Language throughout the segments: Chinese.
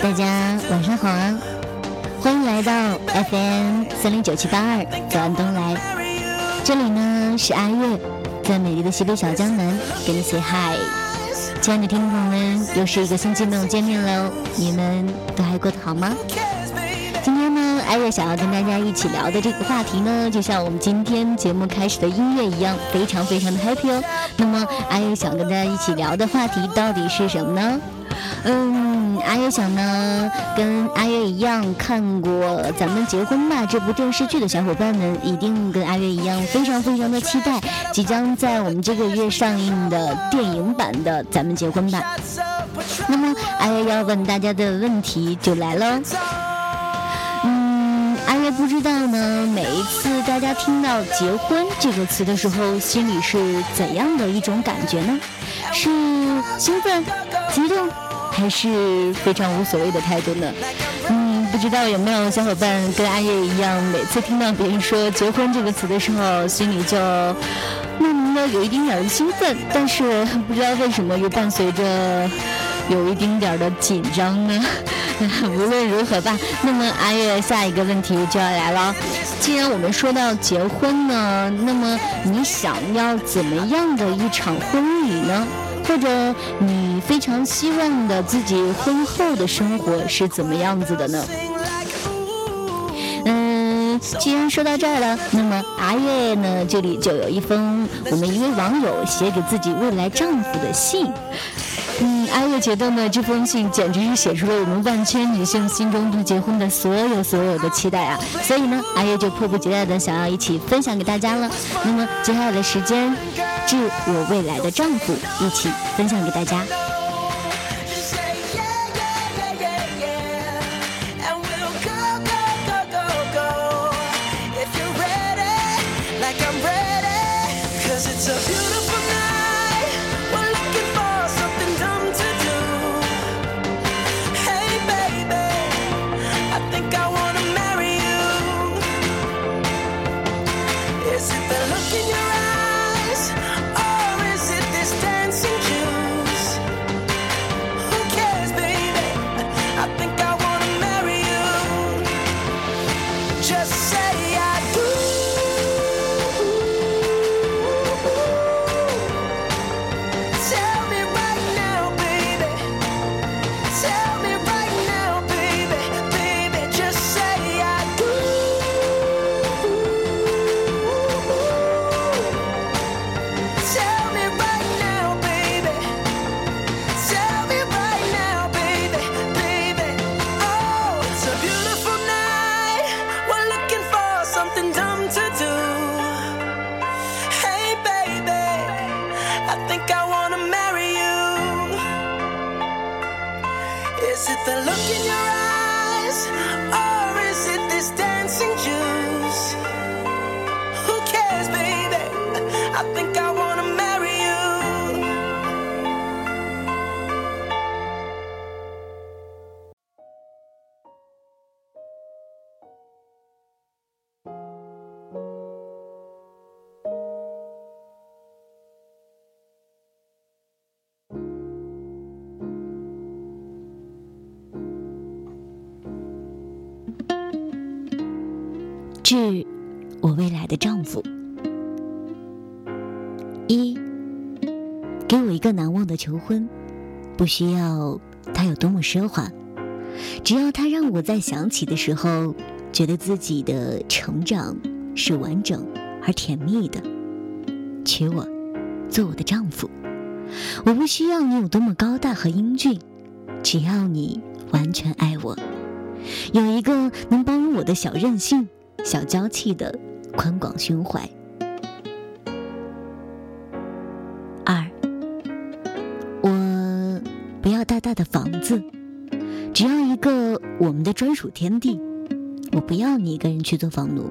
大家晚上好啊！欢迎来到 FM 三零九七八二，早安东来。这里呢是阿月，在美丽的西北小江南跟你 say hi。亲爱的听众朋友们，又是一个星期没有见面喽，你们都还过得好吗？今天呢，阿月想要跟大家一起聊的这个话题呢，就像我们今天节目开始的音乐一样，非常非常的 happy 哦。那么，阿月想跟大家一起聊的话题到底是什么呢？嗯，阿月想呢，跟阿月一样看过《咱们结婚吧》这部电视剧的小伙伴们，一定跟阿月一样，非常非常的期待即将在我们这个月上映的电影版的《咱们结婚吧》。那么，阿月要问大家的问题就来了。嗯，阿月不知道呢，每一次大家听到“结婚”这个词的时候，心里是怎样的一种感觉呢？是兴奋、激动？还是非常无所谓的态度呢。嗯，不知道有没有小伙伴跟阿月一样，每次听到别人说“结婚”这个词的时候，心里就莫名的有一丁点的兴奋，但是不知道为什么又伴随着有一丁点儿的紧张呢？无论如何吧，那么阿月下一个问题就要来了。既然我们说到结婚呢，那么你想要怎么样的一场婚礼呢？或者你非常希望的自己婚后的生活是怎么样子的呢？嗯，既然说到这儿了，那么阿月呢，这里就有一封我们一位网友写给自己未来丈夫的信。嗯，阿月觉得呢，这封信简直是写出了我们万千女性心中对结婚的所有所有的期待啊！所以呢，阿月就迫不及待的想要一起分享给大家了。那么接下来的时间，致我未来的丈夫，一起分享给大家。致我未来的丈夫。一，给我一个难忘的求婚，不需要它有多么奢华，只要它让我在想起的时候，觉得自己的成长是完整而甜蜜的。娶我，做我的丈夫。我不需要你有多么高大和英俊，只要你完全爱我，有一个能包容我的小任性。小娇气的宽广胸怀。二，我不要大大的房子，只要一个我们的专属天地。我不要你一个人去做房奴。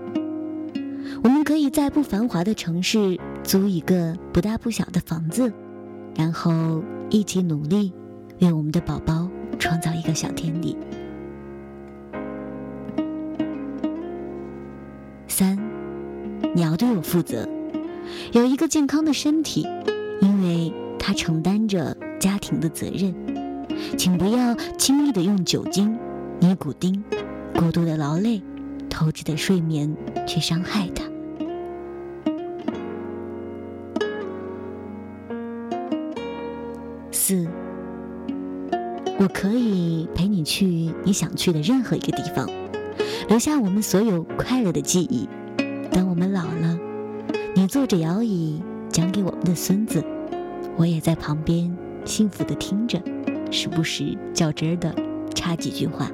我们可以在不繁华的城市租一个不大不小的房子，然后一起努力，为我们的宝宝创造一个小天地。三，你要对我负责，有一个健康的身体，因为他承担着家庭的责任。请不要轻易的用酒精、尼古丁、过度的劳累、透支的睡眠去伤害它。四，我可以陪你去你想去的任何一个地方，留下我们所有快乐的记忆。等我们老了，你坐着摇椅讲给我们的孙子，我也在旁边幸福的听着，时不时较真儿的插几句话。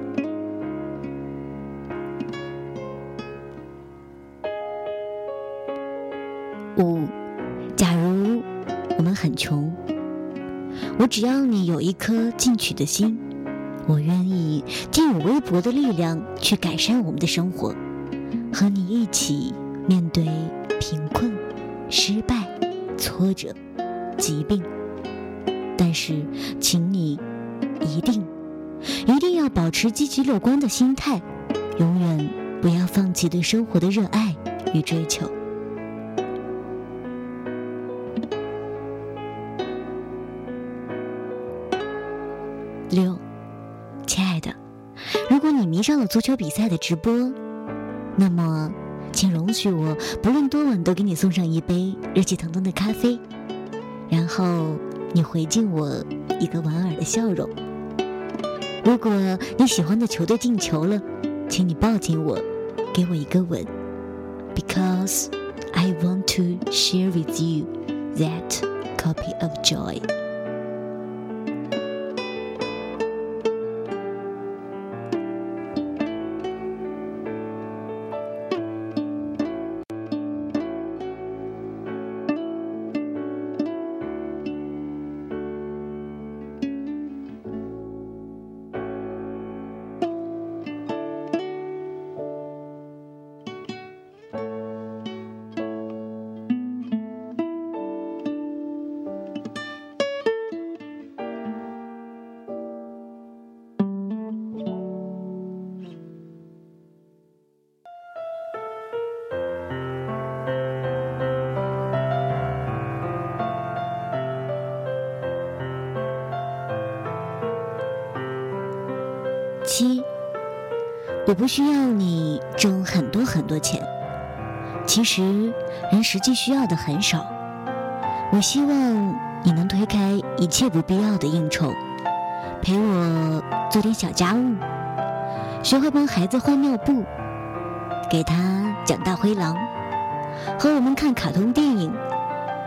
五，假如我们很穷。我只要你有一颗进取的心，我愿意尽我微薄的力量去改善我们的生活，和你一起面对贫困、失败、挫折、疾病。但是，请你一定一定要保持积极乐观的心态，永远不要放弃对生活的热爱与追求。六，你迷上了足球比赛的直播，那么，请容许我不论多晚都给你送上一杯热气腾腾的咖啡，然后你回敬我一个莞尔的笑容。如果你喜欢的球队进球了，请你抱紧我，给我一个吻，because I want to share with you that copy of joy。我不需要你挣很多很多钱。其实人实际需要的很少。我希望你能推开一切不必要的应酬，陪我做点小家务，学会帮孩子换尿布，给他讲大灰狼，和我们看卡通电影。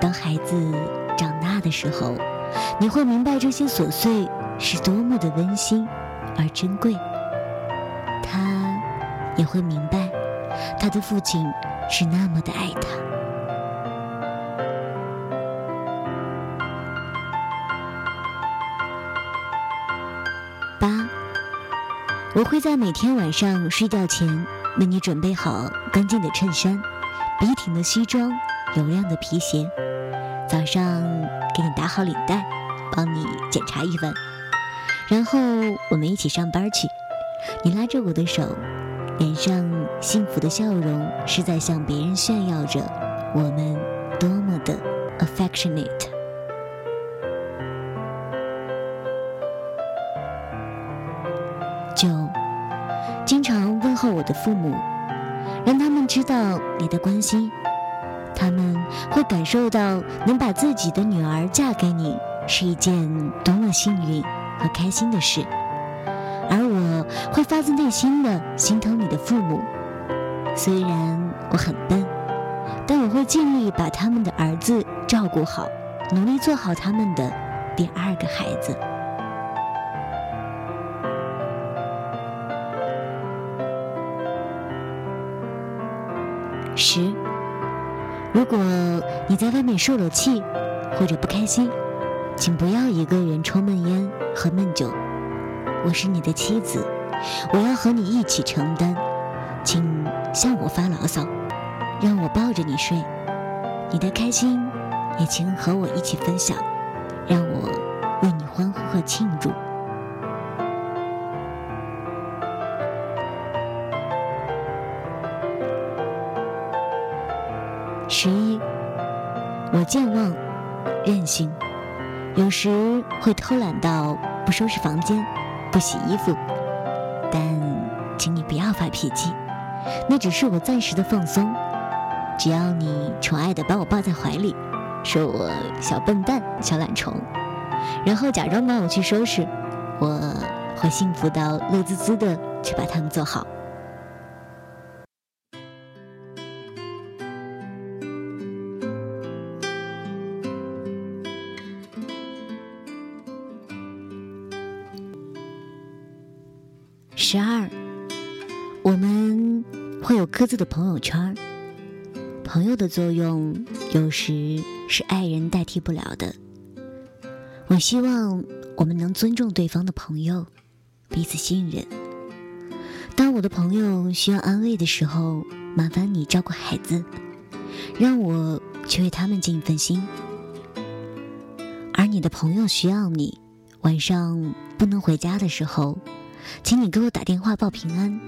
当孩子长大的时候，你会明白这些琐碎是多么的温馨。而珍贵，也会明白，他的父亲是那么的爱他。八，我会在每天晚上睡觉前为你准备好干净的衬衫、笔挺的西装、油亮的皮鞋，早上给你打好领带，帮你检查一番。然后我们一起上班去，你拉着我的手，脸上幸福的笑容是在向别人炫耀着我们多么的 affectionate。九，经常问候我的父母，让他们知道你的关心，他们会感受到能把自己的女儿嫁给你是一件多么幸运。和开心的事，会发自内心的心疼你的父母。虽然我很笨，但我会尽力把他们的儿子照顾好，努力做好他们的第二个孩子。十，如果你在外面受了气，或者不开心。请不要一个人抽闷烟、喝闷酒。我是你的妻子，我要和你一起承担。请向我发牢骚，让我抱着你睡。你的开心也请和我一起分享，让我为你欢呼和庆祝。十一，我健忘、任性。有时会偷懒到不收拾房间，不洗衣服。脾气，那只是我暂时的放松。只要你宠爱的把我抱在怀里，说我小笨蛋、小懒虫，然后假装帮我去收拾，我会幸福到乐滋滋的去把它们做好。十二，我们会有各自的朋友圈。朋友的作用有时是爱人代替不了的。我希望我们能尊重对方的朋友，彼此信任。当我的朋友需要安慰的时候，麻烦你照顾孩子，让我去为他们尽一份心。而你的朋友需要你，晚上不能回家的时候。请你给我打电话报平安，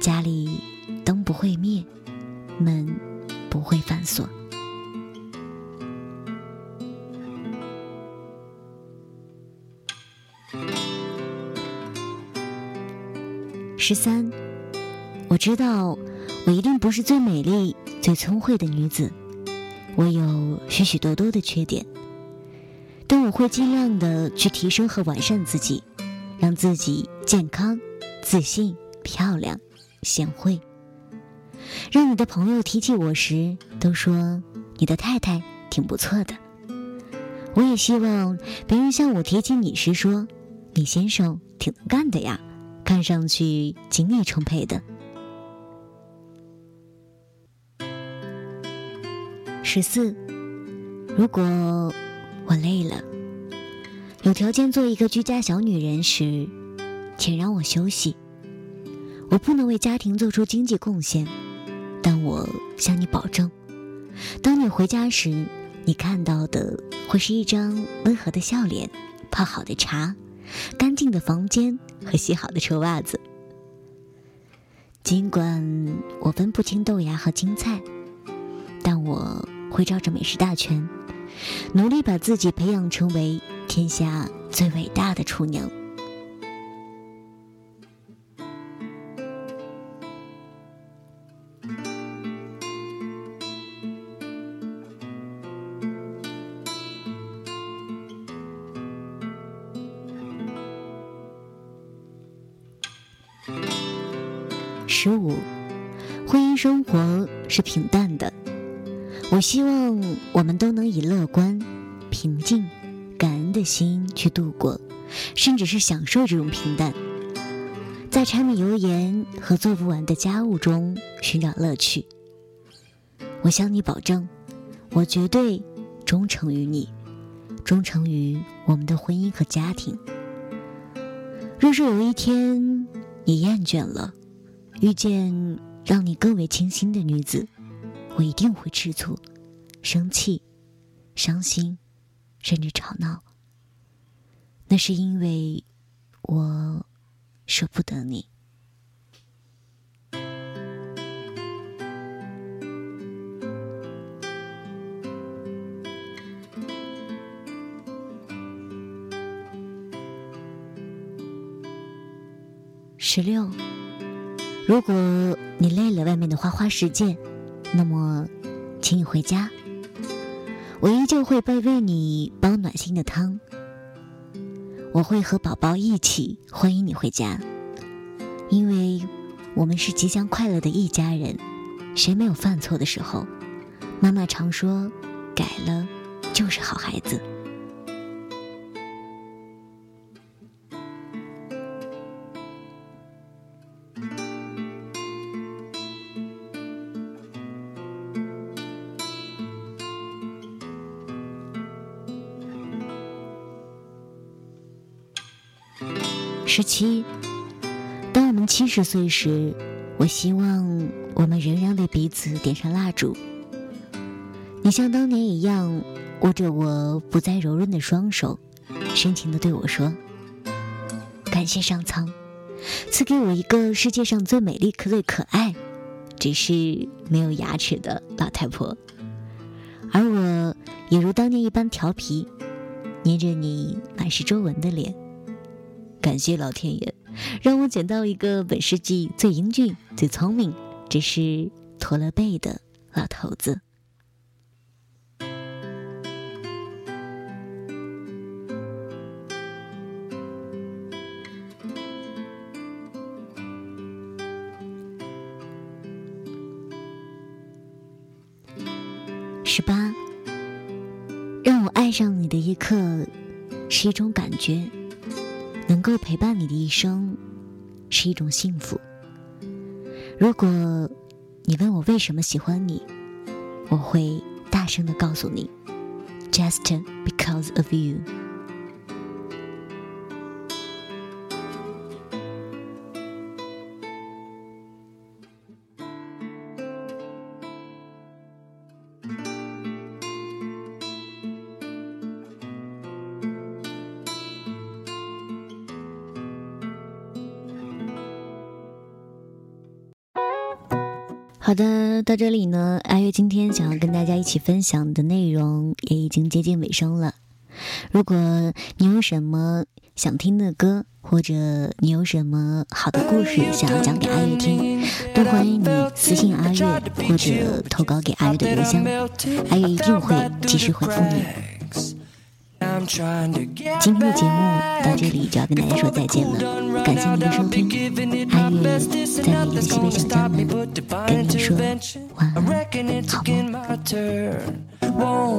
家里灯不会灭，门不会反锁。十三，我知道我一定不是最美丽、最聪慧的女子，我有许许多多的缺点，但我会尽量的去提升和完善自己。让自己健康、自信、漂亮、贤惠。让你的朋友提起我时，都说你的太太挺不错的。我也希望别人向我提起你时说，你先生挺能干的呀，看上去精力充沛的。十四，如果我累了。有条件做一个居家小女人时，请让我休息。我不能为家庭做出经济贡献，但我向你保证，当你回家时，你看到的会是一张温和的笑脸、泡好的茶、干净的房间和洗好的臭袜子。尽管我分不清豆芽和青菜，但我会照着美食大全，努力把自己培养成为。天下最伟大的厨娘。是平淡的。我希望我们都能以乐观、平静。感恩的心去度过，甚至是享受这种平淡，在柴米油盐和做不完的家务中寻找乐趣。我向你保证，我绝对忠诚于你，忠诚于我们的婚姻和家庭。若是有一天你厌倦了，遇见让你更为倾心的女子，我一定会吃醋、生气、伤心。甚至吵闹，那是因为我舍不得你。十六，如果你累了外面的花花世界，那么，请你回家。我依旧会备为你煲暖心的汤，我会和宝宝一起欢迎你回家，因为我们是吉祥快乐的一家人。谁没有犯错的时候？妈妈常说，改了就是好孩子。十七，当我们七十岁时，我希望我们仍然为彼此点上蜡烛。你像当年一样，握着我不再柔润的双手，深情地对我说：“感谢上苍，赐给我一个世界上最美丽、可最可爱，只是没有牙齿的老太婆。”而我也如当年一般调皮，捏着你满是皱纹的脸。感谢老天爷，让我捡到一个本世纪最英俊、最聪明，只是驼了背的老头子。十八，让我爱上你的一刻，是一种感觉；够陪伴你的一生，是一种幸福。如果你问我为什么喜欢你，我会大声的告诉你：just because of you。到这里呢，阿月今天想要跟大家一起分享的内容也已经接近尾声了。如果你有什么想听的歌，或者你有什么好的故事想要讲给阿月听，都欢迎你私信阿月，或者投稿给阿月的邮箱，阿月一定会及时回复你。今天的节目到这里就要跟大家说再见了，感谢您的收听，阿月在美丽的西北小江南跟你说晚安，好梦。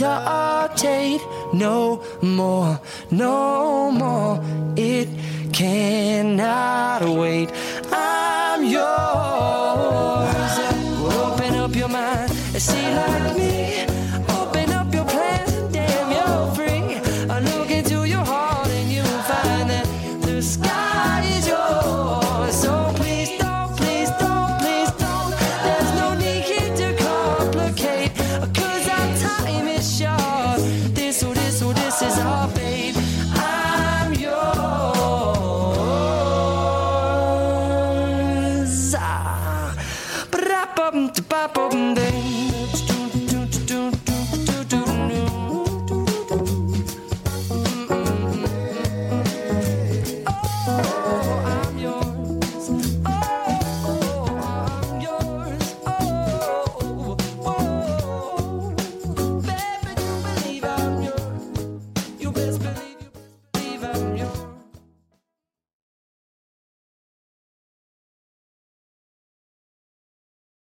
hesitate no more, no more. It cannot wait. I'm yours. Open up your mind and see like me.